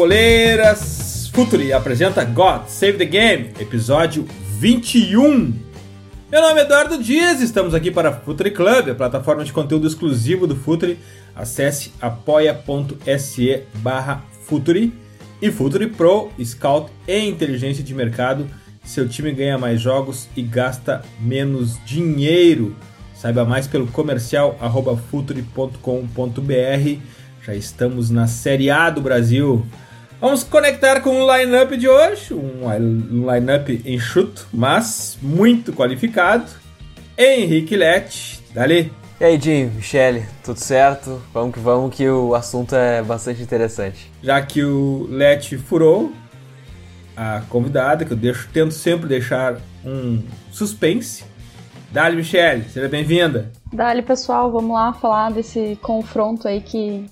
Futeboleiras! Futuri apresenta God Save the Game, episódio 21. Meu nome é Eduardo Dias, estamos aqui para Futuri Club, a plataforma de conteúdo exclusivo do Futuri. Acesse apoia.se barra Futuri e Futuri Pro, Scout e Inteligência de Mercado. Seu time ganha mais jogos e gasta menos dinheiro. Saiba mais pelo comercial arroba futuri.com.br já estamos na Série A do Brasil. Vamos conectar com o line-up de hoje, um line-up enxuto, mas muito qualificado. Henrique Lete, dali. E aí, Jim, Michele, tudo certo? Vamos que vamos, que o assunto é bastante interessante. Já que o Lete furou, a convidada, que eu deixo, tento sempre deixar um suspense. Dali, Michele, seja bem-vinda. Dali, pessoal, vamos lá falar desse confronto aí que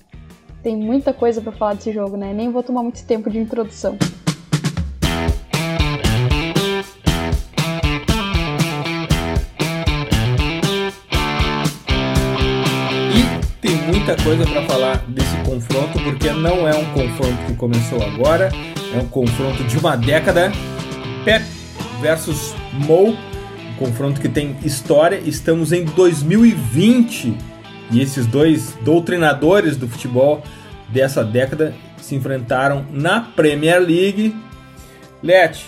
tem muita coisa para falar desse jogo, né? Nem vou tomar muito tempo de introdução. E tem muita coisa para falar desse confronto, porque não é um confronto que começou agora, é um confronto de uma década. Pep versus Mo, um confronto que tem história. Estamos em 2020 e esses dois doutrinadores do futebol dessa década se enfrentaram na Premier League. Let,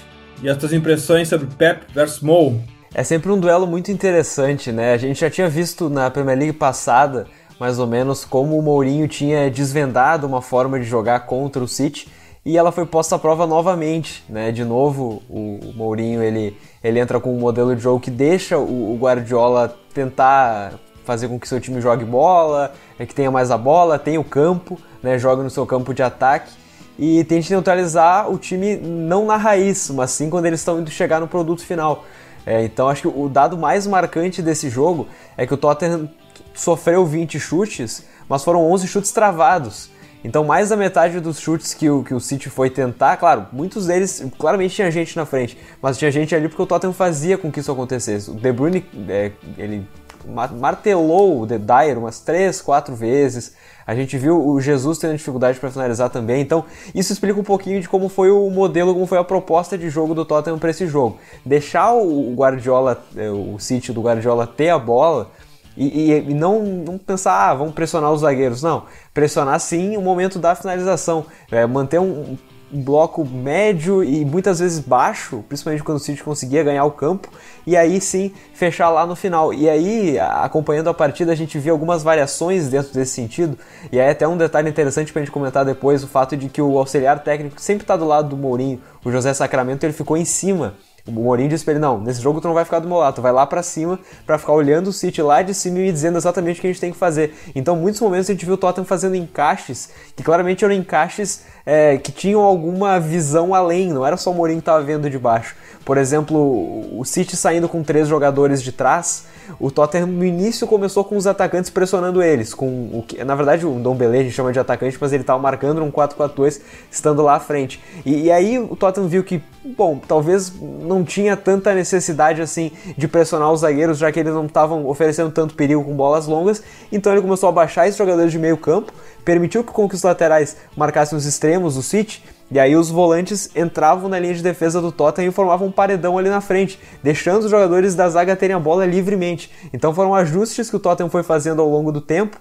e as tuas impressões sobre Pep versus Mo? É sempre um duelo muito interessante, né? A gente já tinha visto na Premier League passada, mais ou menos, como o Mourinho tinha desvendado uma forma de jogar contra o City e ela foi posta à prova novamente, né? De novo, o Mourinho ele, ele entra com um modelo de jogo que deixa o Guardiola tentar fazer com que seu time jogue bola, é que tenha mais a bola, tenha o campo, né, joga no seu campo de ataque e tente neutralizar o time não na raiz, mas sim quando eles estão indo chegar no produto final. É, então acho que o dado mais marcante desse jogo é que o Tottenham sofreu 20 chutes, mas foram 11 chutes travados. Então, mais da metade dos chutes que o, que o City foi tentar, claro, muitos deles, claramente tinha gente na frente, mas tinha gente ali porque o Tottenham fazia com que isso acontecesse. O De Bruyne, é, ele martelou o The Dyer umas três, quatro vezes. A gente viu o Jesus tendo dificuldade para finalizar também. Então, isso explica um pouquinho de como foi o modelo, como foi a proposta de jogo do Tottenham para esse jogo. Deixar o Guardiola, é, o City do Guardiola ter a bola e, e, e não, não, pensar, ah, vamos pressionar os zagueiros. Não, pressionar sim o momento da finalização. É, manter um, um bloco médio e muitas vezes baixo, principalmente quando o City conseguia ganhar o campo, e aí sim fechar lá no final. E aí, acompanhando a partida, a gente via algumas variações dentro desse sentido, e aí até um detalhe interessante para a gente comentar depois, o fato de que o auxiliar técnico sempre está do lado do Mourinho, o José Sacramento, ele ficou em cima o Mourinho disse pra ele, não, nesse jogo tu não vai ficar do meu lado, tu vai lá para cima para ficar olhando o City lá de cima e dizendo exatamente o que a gente tem que fazer. Então, muitos momentos a gente viu o Tottenham fazendo encaixes, que claramente eram encaixes é, que tinham alguma visão além, não era só o Mourinho que estava vendo de baixo. Por exemplo, o City saindo com três jogadores de trás, o Tottenham no início começou com os atacantes pressionando eles, com o que, na verdade o Dom Belé a gente chama de atacante, mas ele estava marcando um 4-4-2 estando lá à frente. E, e, aí o Tottenham viu que, bom, talvez não tinha tanta necessidade assim de pressionar os zagueiros, já que eles não estavam oferecendo tanto perigo com bolas longas, então ele começou a baixar esses jogadores de meio campo, permitiu que com que os laterais marcassem os extremos do City, e aí os volantes entravam na linha de defesa do Tottenham e formavam um paredão ali na frente, deixando os jogadores da zaga terem a bola livremente. Então foram ajustes que o Tottenham foi fazendo ao longo do tempo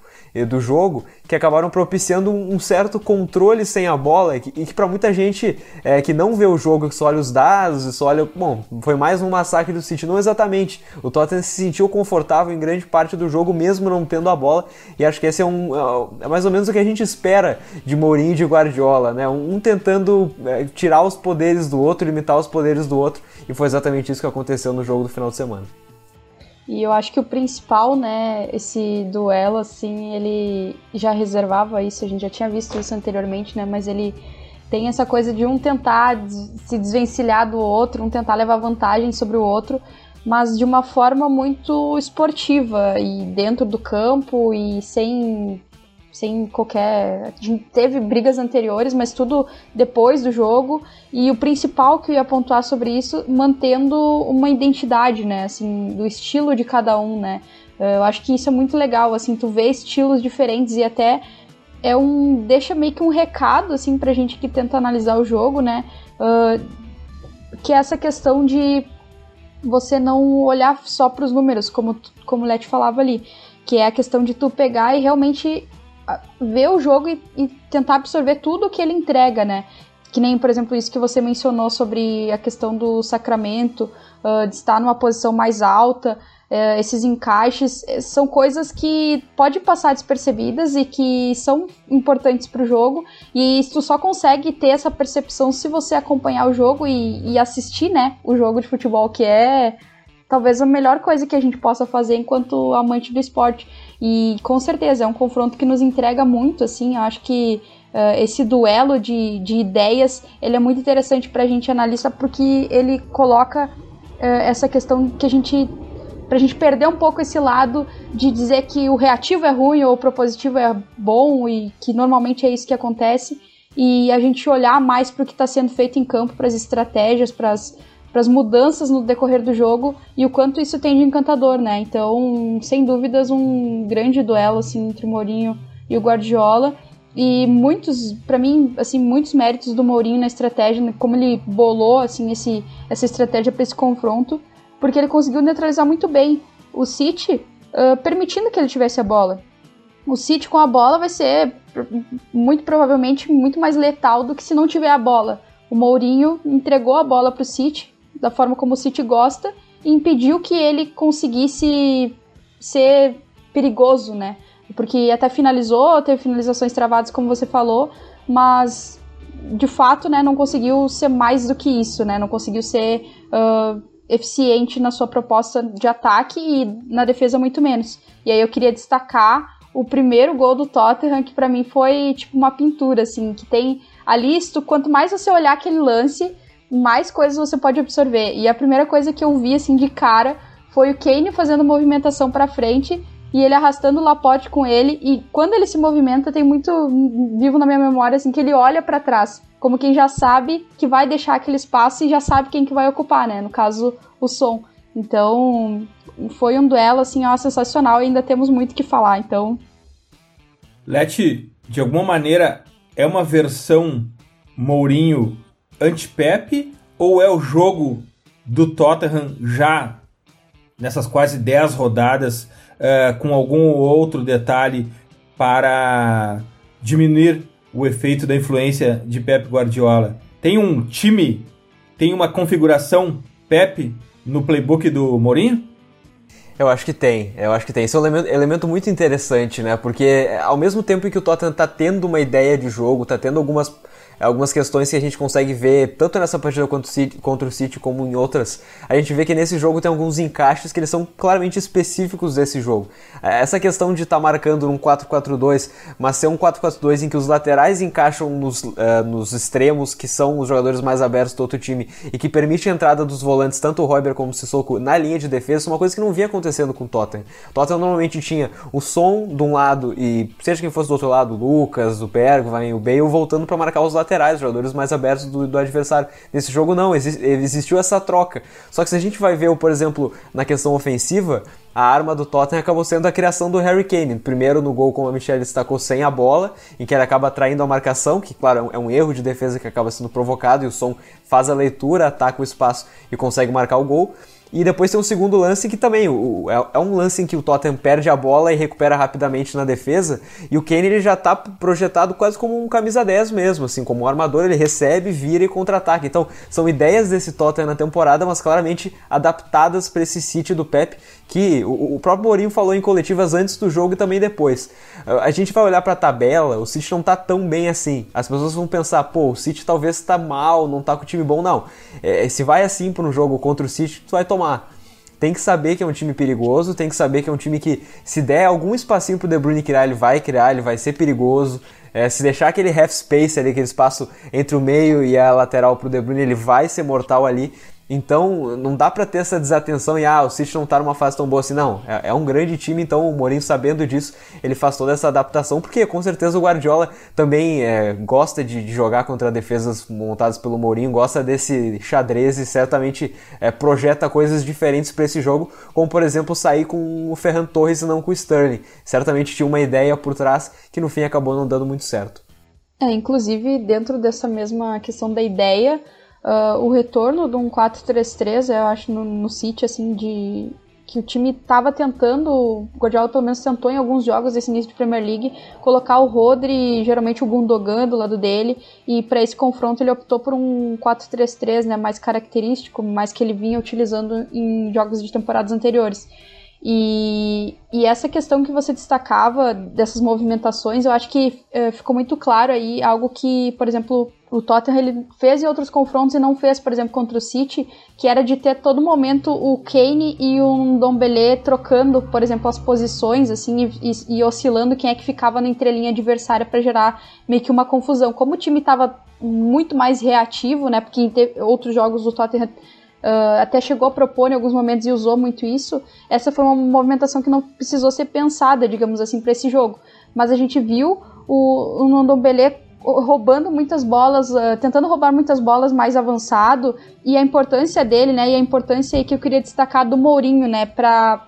do jogo que acabaram propiciando um certo controle sem a bola e que, para muita gente é, que não vê o jogo, que só olha os dados e só olha. Bom, foi mais um massacre do City. Não exatamente. O Tottenham se sentiu confortável em grande parte do jogo, mesmo não tendo a bola, e acho que esse é, um, é mais ou menos o que a gente espera de Mourinho e de Guardiola, né? Um tentando é, tirar os poderes do outro, limitar os poderes do outro, e foi exatamente isso que aconteceu no jogo do final de semana. E eu acho que o principal, né, esse duelo, assim, ele já reservava isso, a gente já tinha visto isso anteriormente, né, mas ele tem essa coisa de um tentar se desvencilhar do outro, um tentar levar vantagem sobre o outro, mas de uma forma muito esportiva e dentro do campo e sem sem qualquer. A gente teve brigas anteriores, mas tudo depois do jogo. E o principal que eu ia pontuar sobre isso, mantendo uma identidade, né? Assim, do estilo de cada um, né? Eu acho que isso é muito legal, assim, tu vê estilos diferentes e até é um deixa meio que um recado assim pra gente que tenta analisar o jogo, né? Uh, que é essa questão de você não olhar só para os números, como como o Leti falava ali, que é a questão de tu pegar e realmente ver o jogo e, e tentar absorver tudo que ele entrega, né? Que nem, por exemplo, isso que você mencionou sobre a questão do sacramento, uh, de estar numa posição mais alta, uh, esses encaixes, eh, são coisas que pode passar despercebidas e que são importantes para o jogo. E tu só consegue ter essa percepção se você acompanhar o jogo e, e assistir, né, o jogo de futebol, que é talvez a melhor coisa que a gente possa fazer enquanto amante do esporte. E com certeza é um confronto que nos entrega muito, assim, eu acho que uh, esse duelo de, de ideias, ele é muito interessante para a gente analista porque ele coloca uh, essa questão que a gente para a gente perder um pouco esse lado de dizer que o reativo é ruim ou o propositivo é bom e que normalmente é isso que acontece e a gente olhar mais para o que está sendo feito em campo, para as estratégias, para as mudanças no decorrer do jogo e o quanto isso tem de encantador, né? Então, sem dúvidas, um grande duelo assim entre o Mourinho e o Guardiola e muitos, para mim, assim, muitos méritos do Mourinho na estratégia, né, como ele bolou assim esse, essa estratégia para esse confronto, porque ele conseguiu neutralizar muito bem o City, uh, permitindo que ele tivesse a bola. O City com a bola vai ser muito provavelmente muito mais letal do que se não tiver a bola. O Mourinho entregou a bola para o City da forma como o City gosta e impediu que ele conseguisse ser perigoso, né? porque até finalizou, teve finalizações travadas, como você falou, mas de fato, né, não conseguiu ser mais do que isso, né? Não conseguiu ser uh, eficiente na sua proposta de ataque e na defesa muito menos. E aí eu queria destacar o primeiro gol do Tottenham, que para mim foi tipo uma pintura, assim, que tem ali, quanto mais você olhar aquele lance, mais coisas você pode absorver. E a primeira coisa que eu vi, assim, de cara, foi o Kane fazendo movimentação para frente e ele arrastando o Laporte com ele. E quando ele se movimenta, tem muito vivo na minha memória assim que ele olha para trás, como quem já sabe que vai deixar aquele espaço e já sabe quem que vai ocupar, né? No caso, o som. Então, foi um duelo assim, ó, sensacional e ainda temos muito que falar. Então, Leti, de alguma maneira é uma versão Mourinho anti-Pepe ou é o jogo do Tottenham já nessas quase 10 rodadas uh, com algum outro detalhe para diminuir o efeito da influência de Pep Guardiola. Tem um time, tem uma configuração Pep no playbook do Mourinho? Eu acho que tem, eu acho que tem. Isso é um elemento, elemento muito interessante, né? Porque ao mesmo tempo que o Tottenham está tendo uma ideia de jogo, está tendo algumas algumas questões que a gente consegue ver tanto nessa partida contra o City como em outras. A gente vê que nesse jogo tem alguns encaixes que eles são claramente específicos desse jogo. É, essa questão de estar tá marcando um 4-4-2, mas ser um 4-4-2 em que os laterais encaixam nos, uh, nos extremos, que são os jogadores mais abertos do outro time, e que permite a entrada dos volantes, tanto o Royber como o Sissoko, na linha de defesa, é uma coisa que não vinha acontecendo com o Tottenham. O Tottenham normalmente tinha o som de um lado e, seja quem fosse do outro lado, o Lucas, o Bergwijn, o Bale, voltando para marcar os laterais laterais, jogadores mais abertos do, do adversário. Nesse jogo não, existiu essa troca. Só que se a gente vai ver, por exemplo, na questão ofensiva, a arma do Tottenham acabou sendo a criação do Harry Kane. Primeiro no gol, como a Michelle destacou, sem a bola, em que ele acaba atraindo a marcação, que claro é um erro de defesa que acaba sendo provocado, e o som faz a leitura, ataca o espaço e consegue marcar o gol. E depois tem um segundo lance que também o, é, é, um lance em que o Tottenham perde a bola e recupera rapidamente na defesa. E o Kane ele já está projetado quase como um camisa 10 mesmo, assim, como um armador, ele recebe, vira e contra-ataca. Então, são ideias desse Tottenham na temporada, mas claramente adaptadas para esse City do Pep, que o, próprio Mourinho falou em coletivas antes do jogo e também depois. A gente vai olhar para a tabela, o City não está tão bem assim. As pessoas vão pensar, pô, o City talvez está mal, não está com o time bom. Não. É, se vai assim para um jogo contra o City, tu vai tomar. Tem que saber que é um time perigoso, tem que saber que é um time que, se der algum espacinho pro De Bruyne criar, ele vai criar, ele vai ser perigoso. É, se deixar aquele half space ali, aquele espaço entre o meio e a lateral pro De Bruyne, ele vai ser mortal ali. Então, não dá para ter essa desatenção e, ah, o City não tá numa fase tão boa assim. Não, é, é, um grande time, então o Mourinho, sabendo disso, ele faz toda essa adaptação, porque com certeza o Guardiola também é, gosta de, de, jogar contra defesas montadas pelo Mourinho, gosta desse xadrez e certamente é, projeta coisas diferentes para esse jogo, como por exemplo sair com o Ferran Torres e não com o Sterling. Certamente tinha uma ideia por trás que no fim acabou não dando muito certo. É, inclusive, dentro dessa mesma questão da ideia, Uh, o retorno de um 4-3-3, eu acho, no, no City, assim, de que o time estava tentando, o Guardiola pelo menos tentou em alguns jogos desse início de Premier League, colocar o Rodri, geralmente o Gundogan do lado dele, e para esse confronto ele optou por um 4-3-3, né, mais característico, mais que ele vinha utilizando em jogos de temporadas anteriores. E, e essa questão que você destacava dessas movimentações, eu acho que é, ficou muito claro aí algo que, por exemplo, o Tottenham ele fez em outros confrontos e não fez, por exemplo, contra o City, que era de ter todo momento o Kane e o Ndombele trocando, por exemplo, as posições, assim, e, e, e oscilando quem é que ficava na entrelinha adversária para gerar meio que uma confusão. Como o time estava muito mais reativo, né, porque em outros jogos o Tottenham Uh, até chegou a propor em alguns momentos e usou muito isso. Essa foi uma movimentação que não precisou ser pensada, digamos assim, para esse jogo. Mas a gente viu o, o Nondombele roubando muitas bolas, uh, tentando roubar muitas bolas mais avançado e a importância dele, né? E a importância que eu queria destacar do Mourinho, né? Para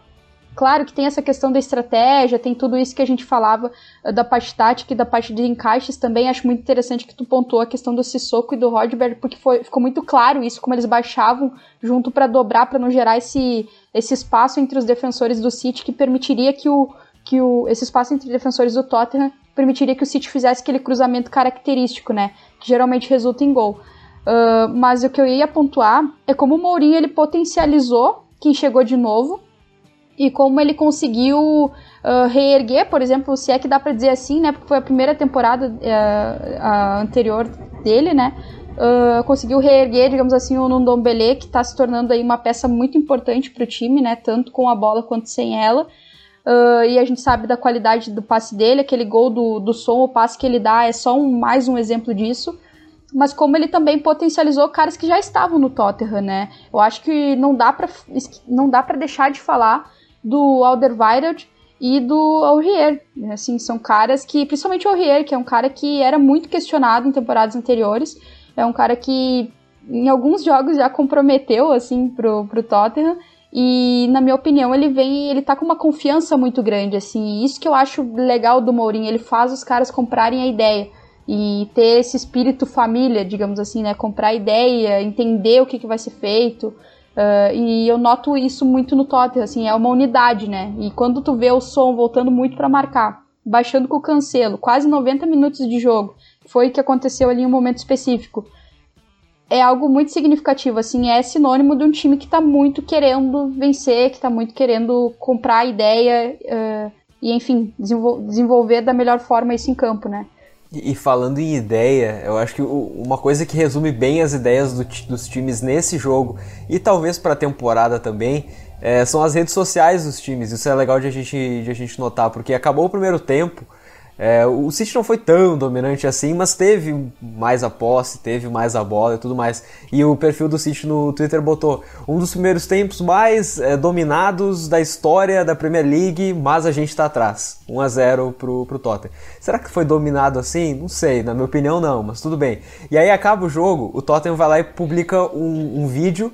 Claro que tem essa questão da estratégia, tem tudo isso que a gente falava uh, da parte tática e da parte de encaixes também. Acho muito interessante que tu pontuou a questão do Sissoko e do Rodberg, porque foi, ficou muito claro isso, como eles baixavam junto para dobrar, para não gerar esse, esse espaço entre os defensores do City que permitiria que o, que o, esse espaço entre defensores do Tottenham permitiria que o City fizesse aquele cruzamento característico, né? Que geralmente resulta em gol. Uh, mas o que eu ia pontuar é como o Mourinho ele potencializou quem chegou de novo e como ele conseguiu uh, reerguer, por exemplo, se é que dá para dizer assim, né? Porque foi a primeira temporada uh, anterior dele, né? Uh, conseguiu reerguer, digamos assim, o Ndombele, que está se tornando aí uma peça muito importante para o time, né? Tanto com a bola quanto sem ela. Uh, e a gente sabe da qualidade do passe dele, aquele gol do, do som, o passe que ele dá é só um, mais um exemplo disso. Mas como ele também potencializou caras que já estavam no Tottenham, né? Eu acho que não dá para não dá para deixar de falar do Alderweireld e do Aurier. Assim, são caras que, principalmente o Aurier, que é um cara que era muito questionado em temporadas anteriores, é um cara que em alguns jogos já comprometeu assim pro, pro Tottenham e na minha opinião ele vem ele tá com uma confiança muito grande assim isso que eu acho legal do Mourinho ele faz os caras comprarem a ideia e ter esse espírito família digamos assim né comprar a ideia entender o que, que vai ser feito Uh, e eu noto isso muito no Tottenham, assim, é uma unidade, né? E quando tu vê o som voltando muito para marcar, baixando com o cancelo, quase 90 minutos de jogo, foi o que aconteceu ali em um momento específico. É algo muito significativo, assim, é sinônimo de um time que tá muito querendo vencer, que tá muito querendo comprar a ideia uh, e, enfim, desenvol desenvolver da melhor forma isso em campo, né? E, falando em ideia, eu acho que uma coisa que resume bem as ideias do, dos times nesse jogo e talvez para a temporada também é, são as redes sociais dos times. Isso é legal de a gente, de a gente notar, porque acabou o primeiro tempo é, o City não foi tão dominante assim, mas teve mais a posse, teve mais a bola e tudo mais. E o perfil do City no Twitter botou um dos primeiros tempos mais é, dominados da história da Premier League, mas a gente está atrás. 1 a 0 pro, pro Tottenham. Será que foi dominado assim? Não sei, na minha opinião não, mas tudo bem. E aí acaba o jogo, o Tottenham vai lá e publica um, um vídeo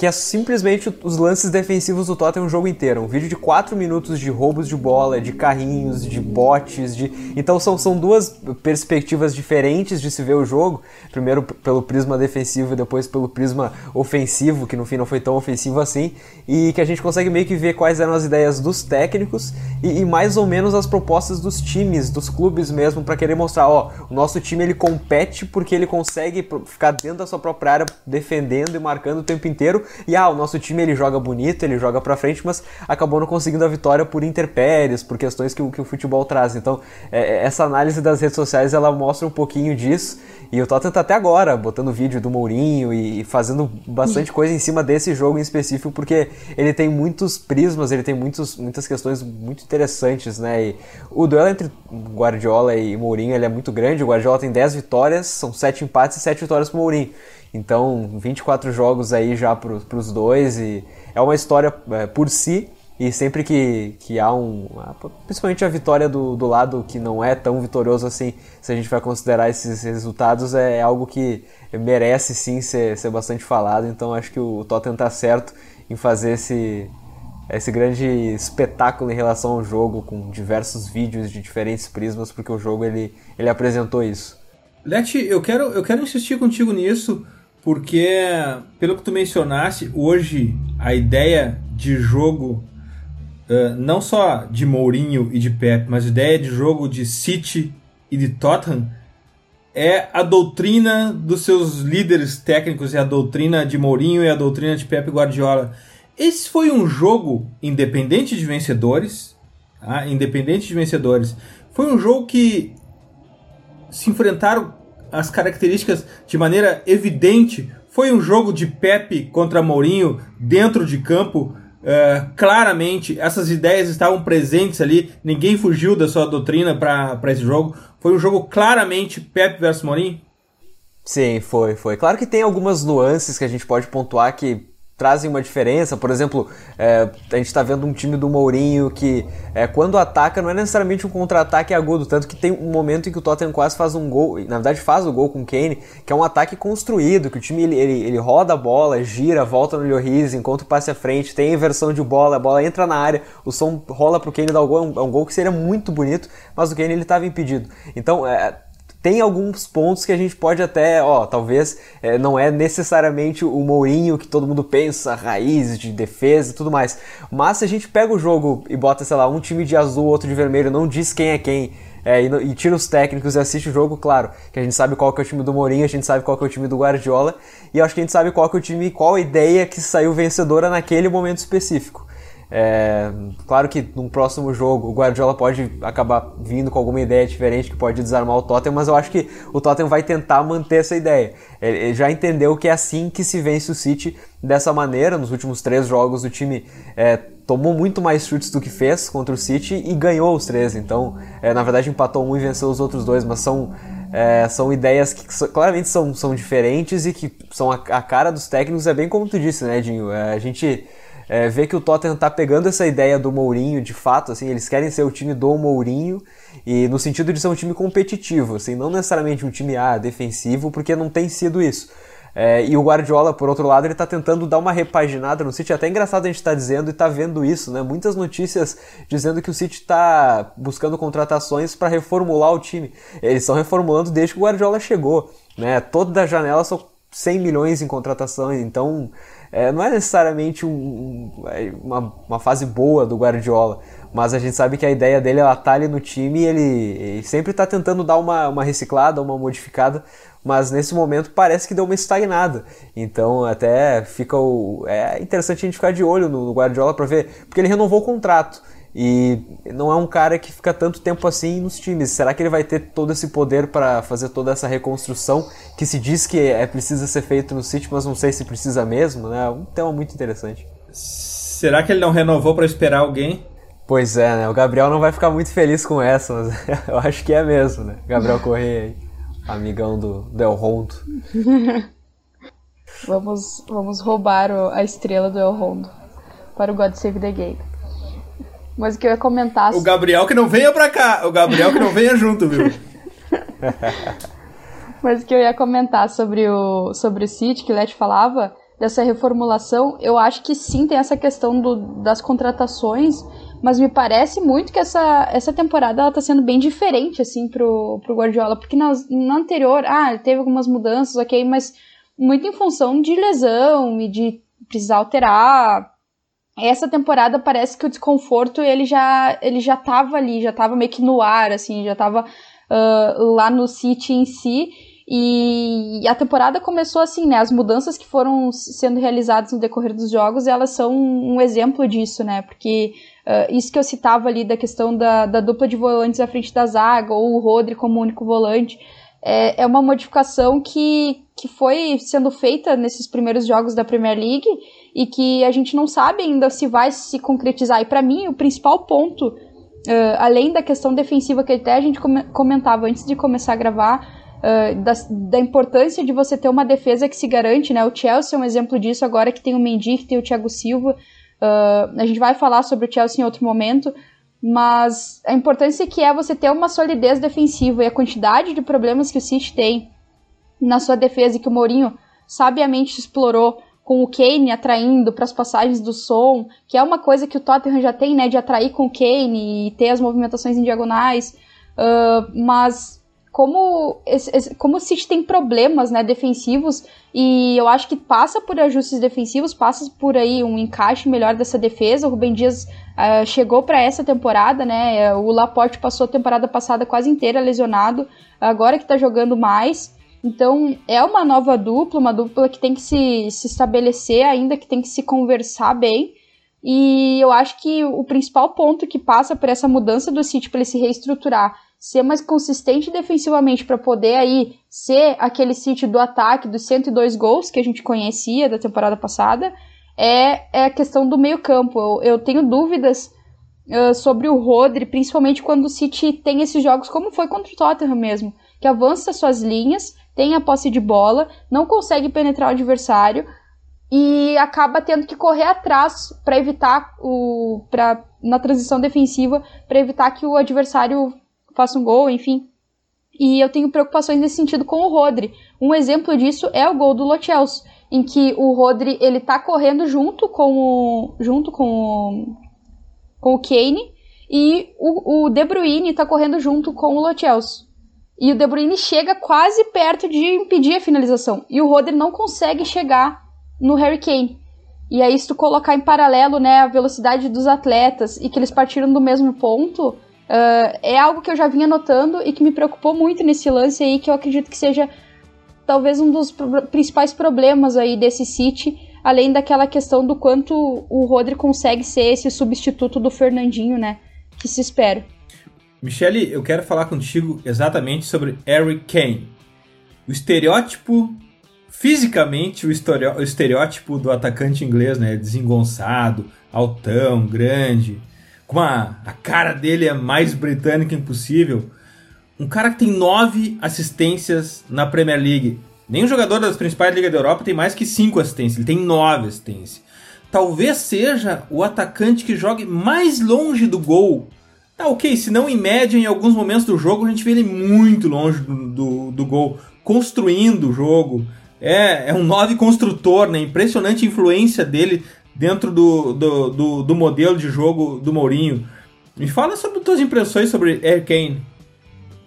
que é simplesmente os lances defensivos do Tottenham o jogo inteiro. Um vídeo de 4 minutos de roubos de bola, de carrinhos, de botes, de... Então são, são duas perspectivas diferentes de se ver o jogo. Primeiro pelo prisma defensivo e depois pelo prisma ofensivo, que no fim não foi tão ofensivo assim. E que a gente consegue meio que ver quais eram as ideias dos técnicos e, e mais ou menos as propostas dos times, dos clubes mesmo, para querer mostrar, ó, o nosso time ele compete porque ele consegue ficar dentro da sua própria área defendendo e marcando o tempo inteiro e ah, o nosso time ele joga bonito, ele joga pra frente, mas acabou não conseguindo a vitória por interpéries, por questões que, que o futebol traz. Então, é, é, essa análise das redes sociais ela mostra um pouquinho disso. E o Tottenham tá até agora botando vídeo do Mourinho e, fazendo bastante coisa em cima desse jogo em específico, porque ele tem muitos prismas, ele tem muitos, muitas questões muito interessantes, né? E o duelo entre Guardiola e Mourinho ele é muito grande. O Guardiola tem 10 vitórias, são 7 empates e 7 vitórias pro Mourinho. Então, 24 jogos aí já para os dois e é uma história é, por si. E sempre que, que há um. Principalmente a vitória do, do lado que não é tão vitorioso assim, se a gente vai considerar esses resultados, é, é algo que merece sim ser, ser bastante falado. Então acho que o Tottenham está certo em fazer esse, esse grande espetáculo em relação ao jogo, com diversos vídeos de diferentes prismas, porque o jogo ele, ele apresentou isso. Leti, eu quero, eu quero insistir contigo nisso, porque, pelo que tu mencionaste, hoje a ideia de jogo, uh, não só de Mourinho e de Pep, mas ideia de jogo de City e de Tottenham, é a doutrina dos seus líderes técnicos, é a doutrina de Mourinho e a doutrina de Pep Guardiola. Esse foi um jogo independente de vencedores, tá? independente de vencedores. Foi um jogo que se enfrentaram as características de maneira evidente. Foi um jogo de Pepe contra Mourinho dentro de campo. Uh, claramente, essas ideias estavam presentes ali. Ninguém fugiu da sua doutrina para esse jogo. Foi um jogo claramente Pepe versus Mourinho. Sim, foi, foi. Claro que tem algumas nuances que a gente pode pontuar que trazem uma diferença. Por exemplo, é, a gente está vendo um time do Mourinho que, é, quando ataca, não é necessariamente um contra-ataque agudo. Tanto que tem um momento em que o Tottenham quase faz um gol, na verdade faz o gol com o Kane, que é um ataque construído, que o time ele, ele, ele roda a bola, gira, volta no Lloris, enquanto passe à frente, tem inversão de bola, a bola entra na área, o som rola pro Kane dar o gol. É um, é um gol que seria muito bonito, mas o Kane ele estava impedido. Então, é, tem alguns pontos que a gente pode até, ó, talvez é, não é necessariamente o Mourinho que todo mundo pensa, raiz de defesa e tudo mais. Mas se a gente pega o jogo e bota, sei lá, um time de azul, outro de vermelho, não diz quem é quem, é, e, e, tira os técnicos e assiste o jogo, claro, que a gente sabe qual que é o time do Mourinho, a gente sabe qual que é o time do Guardiola, e acho que a gente sabe qual que é o time, qual a ideia que saiu vencedora naquele momento específico. É, claro que num próximo jogo o Guardiola pode acabar vindo com alguma ideia diferente que pode desarmar o Tottenham, mas eu acho que o Tottenham vai tentar manter essa ideia. Ele já entendeu que é assim que se vence o City dessa maneira. Nos últimos três jogos o time é, tomou muito mais chutes do que fez contra o City e ganhou os três. Então, é, na verdade, empatou um e venceu os outros dois, mas são é, são ideias que claramente são, são diferentes e que são a, a, cara dos técnicos, é bem como tu disse, né, Dinho? É, a gente é, ver que o Tottenham tá pegando essa ideia do Mourinho, de fato, assim, eles querem ser o time do Mourinho e no sentido de ser um time competitivo, assim, não necessariamente um time ah, defensivo, porque não tem sido isso. É, e o Guardiola, por outro lado, ele está tentando dar uma repaginada no City. Até engraçado a gente estar tá dizendo e tá vendo isso, né? Muitas notícias dizendo que o City está buscando contratações para reformular o time. Eles estão reformulando desde que o Guardiola chegou, né? Toda a janela são 100 milhões em contratações, então é, não é necessariamente um, é, uma, uma, fase boa do Guardiola, mas a gente sabe que a ideia dele ela tá ali no time e ele, ele sempre está tentando dar uma, uma reciclada, uma modificada, mas nesse momento parece que deu uma estagnada. Então até fica o, é interessante a gente ficar de olho no, no Guardiola para ver, porque ele renovou o contrato. E não é um cara que fica tanto tempo assim nos times. Será que ele vai ter todo esse poder para fazer toda essa reconstrução que se diz que é precisa ser feito no City, mas não sei se precisa mesmo, né? É um tema muito interessante. Será que ele não renovou para esperar alguém? Pois é, né? O Gabriel não vai ficar muito feliz com essa, mas eu acho que é mesmo, né? Gabriel Correia aí, amigão do Del Rondo. vamos, vamos roubar a estrela do El Rondo para o God Save the Game. Mas o que eu ia comentar. O Gabriel que não venha pra cá. O Gabriel que não venha junto, viu? Mas o que eu ia comentar sobre o, sobre o City, que o Leti falava, dessa reformulação, eu acho que sim tem essa questão do, das contratações, mas me parece muito que essa, essa temporada ela tá sendo bem diferente, assim, pro, pro Guardiola, porque na, na anterior, ah, teve algumas mudanças, ok, mas muito em função de lesão e de precisar alterar essa temporada parece que o desconforto ele já ele já tava ali, já tava meio que no ar, assim, já tava uh, lá no City em si. E a temporada começou assim, né? As mudanças que foram sendo realizadas no decorrer dos jogos, elas são um exemplo disso, né? Porque uh, isso que eu citava ali da questão da, da dupla de volantes à frente da zaga, ou o Rodri como único volante, é, é uma modificação que, que foi sendo feita nesses primeiros jogos da Premier League e que a gente não sabe ainda se vai se concretizar. E para mim, o principal ponto, uh, além da questão defensiva que até a gente comentava antes de começar a gravar, uh, da, da, importância de você ter uma defesa que se garante, né? O Chelsea é um exemplo disso agora que tem o Mendy, que tem o Thiago Silva. Uh, a gente vai falar sobre o Chelsea em outro momento, mas a importância que é você ter uma solidez defensiva e a quantidade de problemas que o City tem na sua defesa e que o Mourinho sabiamente explorou com o Kane atraindo para as passagens do som, que é uma coisa que o Tottenham já tem, né, de atrair com o Kane e ter as movimentações em diagonais, uh, mas como, esse, como o City tem problemas, né, defensivos, e eu acho que passa por ajustes defensivos, passa por aí um encaixe melhor dessa defesa, o Rubem Dias uh, chegou para essa temporada, né, o Laporte passou a temporada passada quase inteira lesionado, agora que está jogando mais, então, é uma nova dupla, uma dupla que tem que se, se estabelecer ainda, que tem que se conversar bem. E eu acho que o principal ponto que passa por essa mudança do City para ele se reestruturar, ser mais consistente defensivamente para poder aí ser aquele City do ataque dos 102 gols que a gente conhecia da temporada passada, é, é a questão do meio-campo. Eu, eu, tenho dúvidas uh, sobre o Rodri, principalmente quando o City tem esses jogos, como foi contra o Tottenham mesmo, que avança suas linhas, tem a posse de bola, não consegue penetrar o adversário e acaba tendo que correr atrás para evitar o para na transição defensiva para evitar que o adversário faça um gol, enfim. E eu tenho preocupações nesse sentido com o Rodri. Um exemplo disso é o gol do Lo Celso, em que o Rodri ele tá correndo junto com o junto com o, com o Kane e o, o De Bruyne tá correndo junto com o Lo Celso. E o De Bruyne chega quase perto de impedir a finalização. E o Rodri não consegue chegar no Harry Kane. E aí, se tu colocar em paralelo né, a velocidade dos atletas e que eles partiram do mesmo ponto, uh, é algo que eu já vinha notando e que me preocupou muito nesse lance aí, que eu acredito que seja talvez um dos principais problemas aí desse City, além daquela questão do quanto o Rodri consegue ser esse substituto do Fernandinho, né? Que se espera. Michele, eu quero falar contigo exatamente sobre Harry Kane. O estereótipo, fisicamente, o, o estereótipo do atacante inglês, né? Desengonçado, altão, grande, com a, a cara dele é mais britânica impossível. Um cara que tem nove assistências na Premier League. Nenhum jogador das principais ligas da Europa tem mais que cinco assistências, ele tem nove assistências. Talvez seja o atacante que jogue mais longe do gol Tá ok, se não em média, em alguns momentos do jogo, a gente vê ele muito longe do, do, do gol, construindo o jogo. É, é um 9 construtor, né? Impressionante a influência dele dentro do, do, do, do, modelo de jogo do Mourinho. Me fala sobre as tuas impressões sobre Air Kane.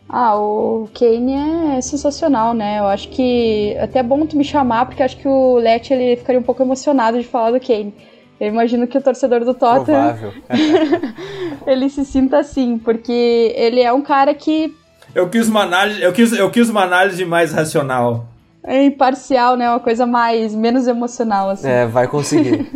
Ah, o Kane é sensacional, né? Eu acho que até é bom tu me chamar, porque acho que o Let ele ficaria um pouco emocionado de falar do Kane. Eu imagino que o torcedor do Tottenham ele se sinta assim, porque ele é um cara que eu quis uma análise, eu quis, eu quis uma análise mais racional. É imparcial, né? Uma coisa mais menos emocional assim. É, vai conseguir.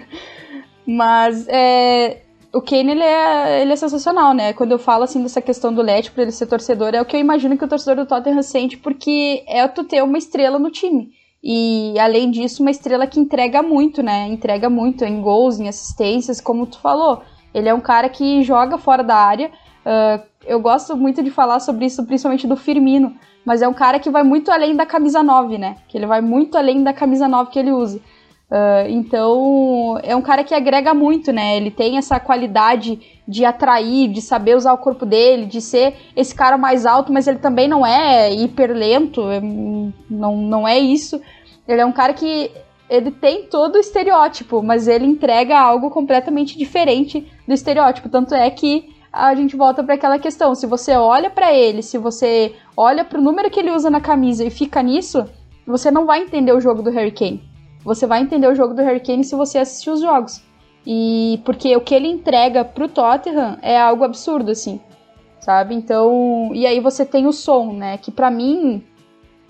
Mas é, o Kane ele é, ele é sensacional, né? Quando eu falo assim dessa questão do Let para ele ser torcedor, é o que eu imagino que o torcedor do Tottenham sente, porque é tu ter uma estrela no time. E além disso, uma estrela que entrega muito, né? Entrega muito em gols, em assistências, como tu falou. Ele é um cara que joga fora da área. Uh, eu gosto muito de falar sobre isso, principalmente do Firmino. Mas é um cara que vai muito além da camisa 9, né? Que ele vai muito além da camisa 9 que ele usa. Uh, então, é um cara que agrega muito, né? Ele tem essa qualidade de atrair, de saber usar o corpo dele, de ser esse cara mais alto, mas ele também não é hiper lento, é, não, não é isso. Ele é um cara que ele tem todo o estereótipo, mas ele entrega algo completamente diferente do estereótipo. Tanto é que a gente volta para aquela questão: se você olha para ele, se você olha para o número que ele usa na camisa e fica nisso, você não vai entender o jogo do Harry Kane você vai entender o jogo do Harry Kane se você assistir os jogos. E porque o que ele entrega pro Tottenham é algo absurdo, assim. Sabe? Então. E aí você tem o som, né? Que para mim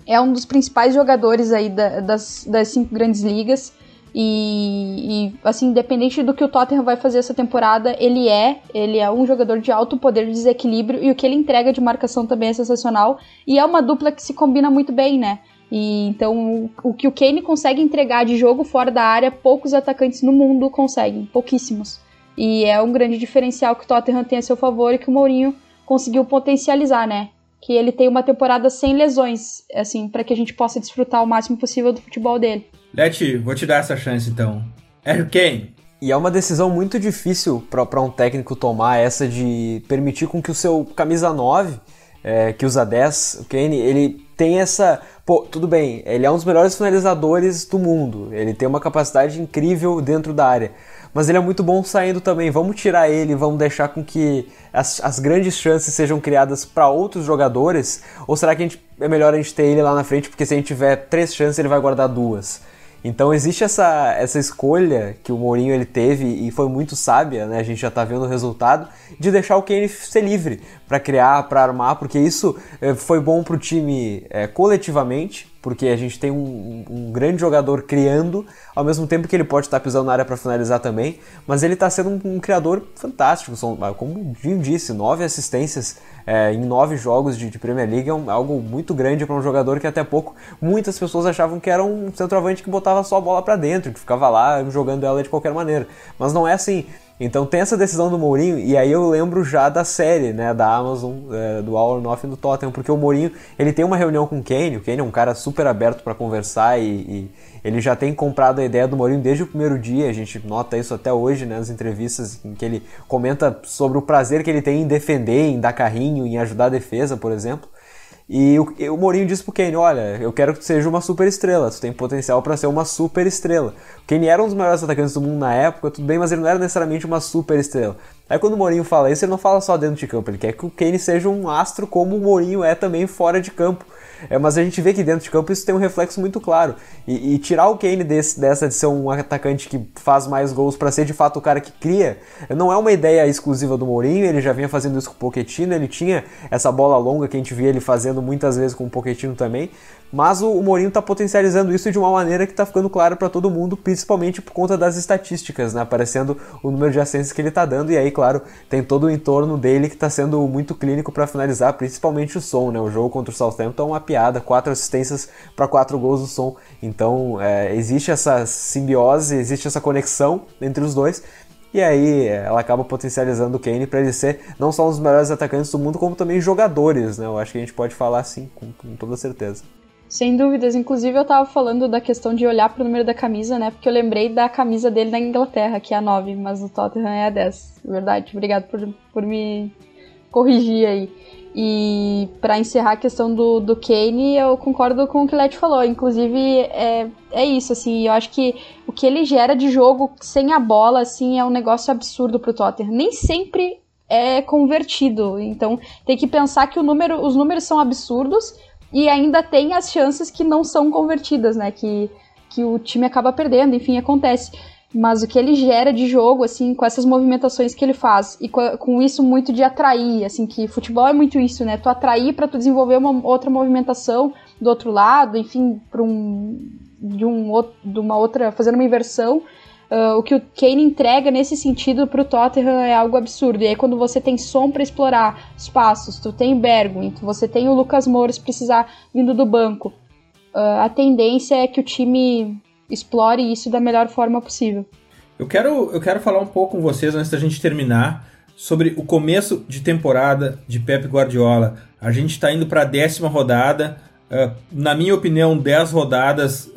é um dos principais jogadores aí da, das, das cinco grandes ligas. E, e, assim, independente do que o Tottenham vai fazer essa temporada, ele é, ele é um jogador de alto poder de desequilíbrio e o que ele entrega de marcação também é sensacional. E é uma dupla que se combina muito bem, né? E então o que o Kane consegue entregar de jogo fora da área, poucos atacantes no mundo conseguem, pouquíssimos. E é um grande diferencial que o Tottenham tem a seu favor e que o Mourinho conseguiu potencializar, né? que ele tenha uma temporada sem lesões, assim, para que a gente possa desfrutar o máximo possível do futebol dele. Leti, vou te dar essa chance então. Harry Kane. E é uma decisão muito difícil para um técnico tomar essa de permitir com que o seu camisa 9, é, que usa 10, o Kane, ele tem essa. Pô, tudo bem, ele é um dos melhores finalizadores do mundo, ele tem uma capacidade incrível dentro da área mas ele é muito bom saindo também. Vamos tirar ele, vamos deixar com que as, as grandes chances sejam criadas para outros jogadores? Ou será que gente, é melhor a gente ter ele lá na frente, porque se a gente tiver três chances, ele vai guardar duas? Então existe essa, essa escolha que o Mourinho ele teve e foi muito sábia, né? A gente já está vendo o resultado de deixar o Kane ser livre para criar, para armar, porque isso eh, foi bom para o time é, coletivamente, porque a gente tem um, um, grande jogador criando, ao mesmo tempo que ele pode estar pisando na área para finalizar também, mas ele está sendo um, um, criador fantástico. São, ah, como o Jim disse, nove assistências é, em nove jogos de, de Premier League é um, algo muito grande para um jogador que até pouco muitas pessoas achavam que era um centroavante que botava só a bola para dentro, que ficava lá jogando ela de qualquer maneira. Mas não é assim. Então tem essa decisão do Mourinho, e aí eu lembro já da série, né, da Amazon, é, do All or Nothing do Tottenham, porque o Mourinho, ele tem uma reunião com o Kane, o Kane é um cara super aberto para conversar e, e, ele já tem comprado a ideia do Mourinho desde o primeiro dia, a gente nota isso até hoje, né, nas entrevistas em que ele comenta sobre o prazer que ele tem em defender, em dar carrinho, em ajudar a defesa, por exemplo. E o, o Mourinho disse pro Kane, olha, eu quero que tu seja uma super estrela, tu tem potencial para ser uma super estrela. O Kane era um dos melhores atacantes do mundo na época, tudo bem, mas ele não era necessariamente uma super estrela. Aí quando o Mourinho fala isso, ele não fala só dentro de campo, ele quer que o Kane seja um astro como o Mourinho é também fora de campo. É, mas a gente vê que dentro de campo isso tem um reflexo muito claro. E, e tirar o Kane desse, dessa de ser um atacante que faz mais gols para ser de fato o cara que cria, não é uma ideia exclusiva do Mourinho, ele já vinha fazendo isso com o Pochettino, ele tinha essa bola longa que a gente via ele fazendo muitas vezes com o Pochettino também, mas o, Mourinho está potencializando isso de uma maneira que está ficando claro para todo mundo, principalmente por conta das estatísticas, né? aparecendo o número de assistências que ele está dando, e aí, claro, tem todo o entorno dele que está sendo muito clínico para finalizar, principalmente o som, né? O jogo contra o Southampton é uma piada, quatro assistências para quatro gols do som. Então, é, existe essa simbiose, existe essa conexão entre os dois, e aí ela acaba potencializando o Kane para ele ser não só um dos melhores atacantes do mundo, como também jogadores, né? Eu acho que a gente pode falar assim, com, com toda certeza. Sem dúvidas. Inclusive, eu tava falando da questão de olhar pro número da camisa, né? Porque eu lembrei da camisa dele na Inglaterra, que é a 9, mas no Tottenham é a 10. Verdade. Obrigado por, por me corrigir aí. E para encerrar a questão do, do Kane, eu concordo com o que o Leti falou. Inclusive, é, é isso, assim, eu acho que o que ele gera de jogo sem a bola, assim, é um negócio absurdo pro Tottenham. Nem sempre é convertido. Então, tem que pensar que o número, os números são absurdos e ainda tem as chances que não são convertidas, né? Que, que o time acaba perdendo, enfim, acontece. Mas o que ele gera de jogo, assim, com essas movimentações que ele faz, e com, com isso muito de atrair, assim, que futebol é muito isso, né? Tu atrair para tu desenvolver uma outra movimentação do outro lado, enfim, para um de, um de uma outra, fazendo uma inversão Uh, o que o Kane entrega nesse sentido para o Tottenham é algo absurdo. E aí, quando você tem som para explorar espaços, tu tem Bergwijn, você tem o Lucas Moura se precisar vindo do banco, uh, a tendência é que o time explore isso da melhor forma possível. Eu quero, eu quero falar um pouco com vocês antes da gente terminar sobre o começo de temporada de Pep Guardiola. A gente está indo para a décima rodada. Uh, na minha opinião, 10 rodadas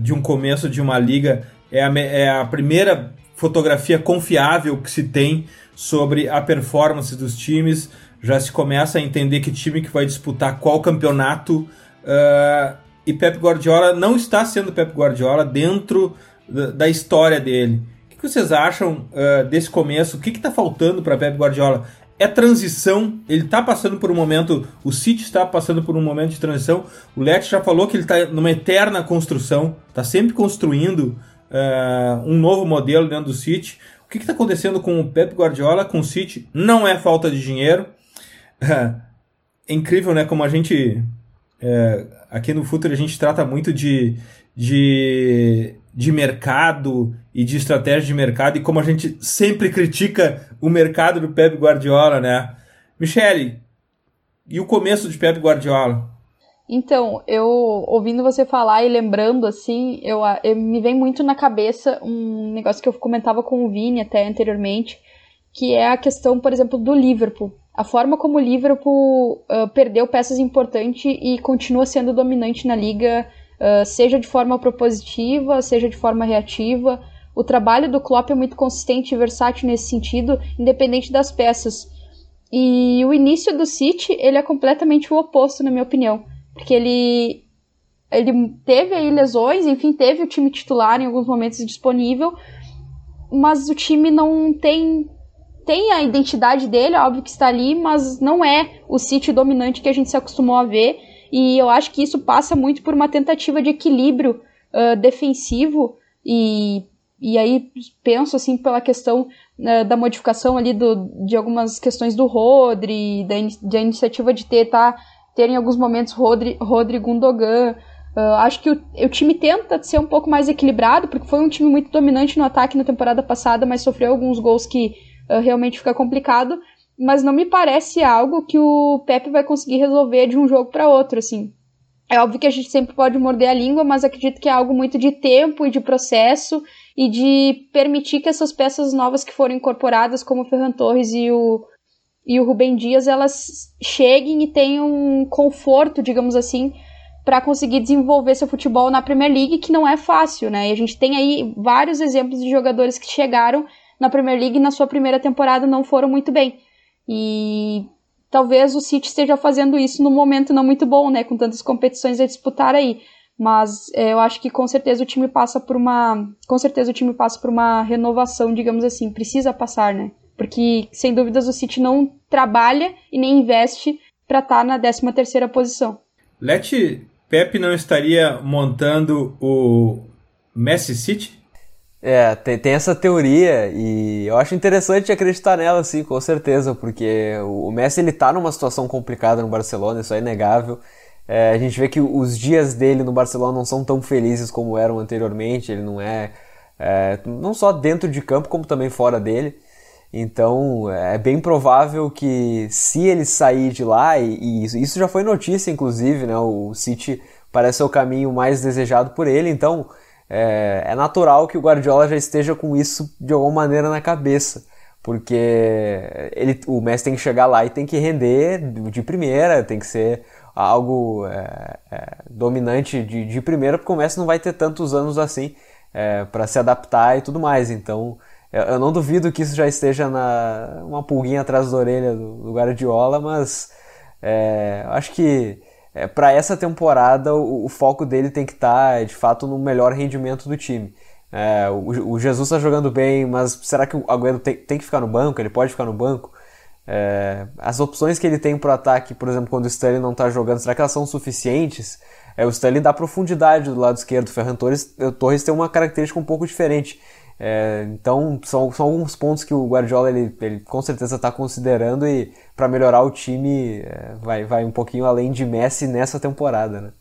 de um começo de uma liga é a, é a primeira fotografia confiável que se tem sobre a performance dos times. Já se começa a entender que time que vai disputar qual campeonato. Uh, e Pep Guardiola não está sendo Pep Guardiola dentro da, história dele. O que vocês acham uh, desse começo? O que está faltando para Pep Guardiola? É transição, ele está passando por um momento, o City está passando por um momento de transição. O Let já falou que ele está numa eterna construção, está sempre construindo uh, um novo modelo dentro do City. O que está acontecendo com o Pep Guardiola, com o City? Não é falta de dinheiro. É incrível, né? Como a gente. É, aqui no Futuro a gente trata muito de, de, de mercado e de estratégia de mercado e como a gente sempre critica o mercado do Pep Guardiola, né? Michele, e o começo de Pep Guardiola? Então, eu ouvindo você falar e lembrando assim, eu, eu, me vem muito na cabeça um negócio que eu comentava com o Vini até anteriormente, que é a questão, por exemplo, do Liverpool. a forma como o Liverpool uh, perdeu peças importantes e continua sendo dominante na liga, uh, seja de forma propositiva, seja de forma reativa. O trabalho do Klopp é muito consistente e versátil nesse sentido, independente das peças. E o início do City, ele é completamente o oposto, na minha opinião. Porque ele, ele teve aí lesões, enfim, teve o time titular em alguns momentos disponível, mas o time não tem tem a identidade dele, óbvio que está ali, mas não é o City dominante que a gente se acostumou a ver. E eu acho que isso passa muito por uma tentativa de equilíbrio uh, defensivo e, e aí penso assim pela questão uh, da modificação ali do, de algumas questões do Rodri, da, in, da iniciativa de ter, tá, ter em alguns momentos Rodri, Rodri Gundogan. Uh, acho que o, o, time tenta ser um pouco mais equilibrado, porque foi um time muito dominante no ataque na temporada passada, mas sofreu alguns gols que uh, realmente fica complicado. Mas não me parece algo que o Pepe vai conseguir resolver de um jogo para outro, assim. É óbvio que a gente sempre pode morder a língua, mas acredito que é algo muito de tempo e de processo e de permitir que essas peças novas que foram incorporadas, como o Ferran Torres e o, e o Rubem Dias, elas cheguem e tenham um conforto, digamos assim, para conseguir desenvolver seu futebol na Premier League, que não é fácil, né? E a gente tem aí vários exemplos de jogadores que chegaram na Premier League na sua primeira temporada não foram muito bem. E talvez o City esteja fazendo isso num momento não muito bom, né, com tantas competições a disputar aí. Mas é, eu acho que com certeza o time passa por uma, com certeza o time passa por uma renovação, digamos assim, precisa passar, né? Porque sem dúvidas o City não trabalha e nem investe para estar tá na 13 terceira posição. Leti Pepe não estaria montando o Messi City? É, tem, tem essa teoria e eu acho interessante acreditar nela, sim, com certeza, porque o Messi ele tá numa situação complicada no Barcelona, isso é inegável. É, a gente vê que os dias dele no Barcelona não são tão felizes como eram anteriormente, ele não é, é não só dentro de campo, como também fora dele. Então é bem provável que se ele sair de lá, e, e isso já foi notícia, inclusive, né? O City parece ser o caminho mais desejado por ele, então é, é natural que o Guardiola já esteja com isso de alguma maneira na cabeça porque ele, o Messi tem que chegar lá e tem que render de primeira, tem que ser algo é, é, dominante de, de, primeira, porque o Messi não vai ter tantos anos assim é, para se adaptar e tudo mais. Então, eu não duvido que isso já esteja na uma pulguinha atrás da orelha do, do Guardiola, mas é, acho que é, para essa temporada o, o, foco dele tem que estar tá, de fato no melhor rendimento do time. É, o, o, Jesus está jogando bem, mas será que o Agüero tem, tem, que ficar no banco? Ele pode ficar no banco? É, as opções que ele tem para o ataque, por exemplo, quando o Sterling não está jogando, será que elas são suficientes? É, o Sterling dá profundidade do lado esquerdo, o Ferran Torres, o Torres tem uma característica um pouco diferente. É, então são, são alguns pontos que o Guardiola ele, ele com certeza está considerando e para melhorar o time é, vai, vai um pouquinho além de Messi nessa temporada. Né?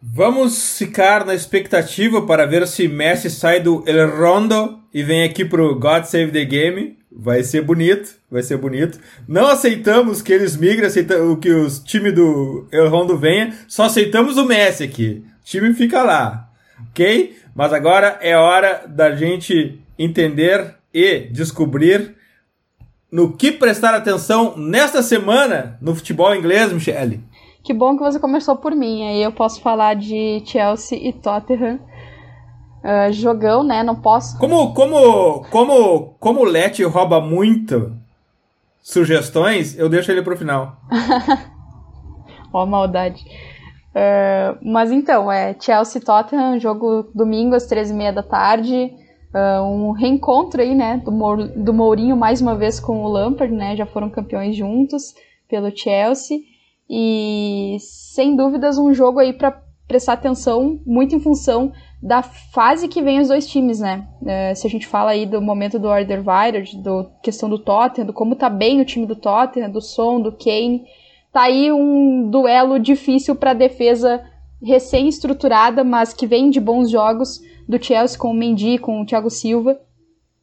Vamos ficar na expectativa para ver se Messi sai do El Rondo e vem aqui pro God Save the Game. Vai ser bonito, vai ser bonito. Não aceitamos que eles migrem, aceitamos que os time do El Rondo venha, só aceitamos o Messi aqui. O time fica lá, ok? Mas agora é hora da gente entender e descobrir no que prestar atenção nesta semana no futebol inglês, Michele. Que bom que você começou por mim. Aí eu posso falar de Chelsea e Tottenham. Uh, jogão, né? Não posso. Como como como como o Leti rouba muito sugestões, eu deixo ele pro final. Ó, maldade. Uh, mas então, é Chelsea Tottenham, jogo domingo às 13h30 da tarde. Uh, um reencontro aí, né, do, Mour do Mourinho mais uma vez com o Lampard, né, já foram campeões juntos pelo Chelsea. E sem dúvidas um jogo aí para prestar atenção, muito em função da fase que vem os dois times, né? Uh, se a gente fala aí do momento do Alderweireld, do questão do Tottenham, do como tá bem o time do Tottenham, do Son, do Kane, tá aí um duelo difícil para a defesa recém-estruturada, mas que vem de bons jogos do Chelsea com o Mendy, com o Thiago Silva.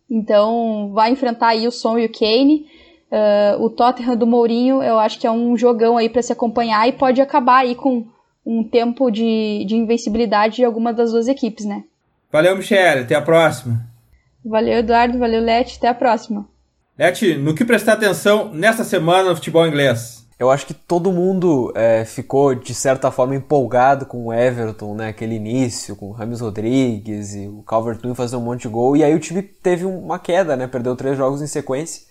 Então vai enfrentar aí o Son e o Kane. Uh, o Tottenham do Mourinho, eu acho que é um jogão aí para se acompanhar e pode acabar aí com um tempo de, de invencibilidade de alguma das duas equipes, né? Valeu, Michele. Até a próxima. Valeu, Eduardo. Valeu, Leti. Até a próxima. Leti, no que prestar atenção nesta semana no futebol inglês? Eu acho que todo mundo é, ficou, de certa forma, empolgado com o Everton, né? Aquele início, com o Rames Rodrigues e o Calvert-Lewin fazer um monte de gol. E aí o time teve uma queda, né? Perdeu três jogos em sequência.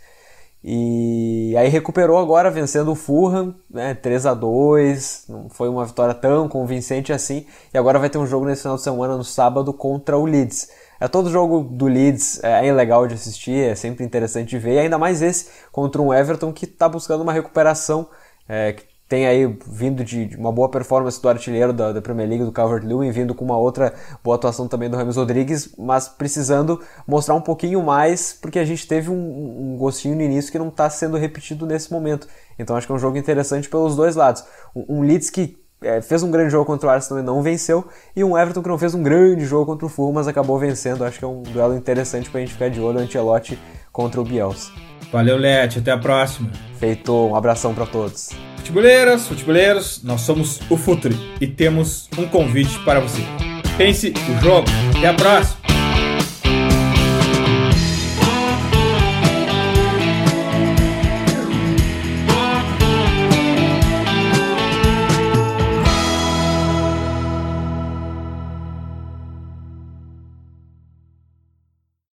E aí recuperou agora vencendo o Fulham, né, 3 a 2 não foi uma vitória tão convincente assim, e agora vai ter um jogo nesse final de semana no sábado contra o Leeds. É todo jogo do Leeds é, é legal de assistir, é sempre interessante de ver, e ainda mais esse contra um Everton que está buscando uma recuperação, é, que tem aí vindo de uma boa performance do artilheiro da, da Premier League, do Calvert-Lewin, vindo com uma outra boa atuação também do Ramos Rodrigues, mas precisando mostrar um pouquinho mais, porque a gente teve um, um gostinho no início que não está sendo repetido nesse momento. Então acho que é um jogo interessante pelos dois lados. Um, um Leeds que é, fez um grande jogo contra o Arsenal e não venceu, e um Everton que não fez um grande jogo contra o Fulham, mas acabou vencendo. Acho que é um duelo interessante para a gente ficar de olho, Ancelotti contra o Bielsa. Valeu, Lete, até a próxima. Feito, um abração para todos. Futeboleiras, futeboleiros, nós somos o Futre e temos um convite para você. Pense o jogo. Até a próxima!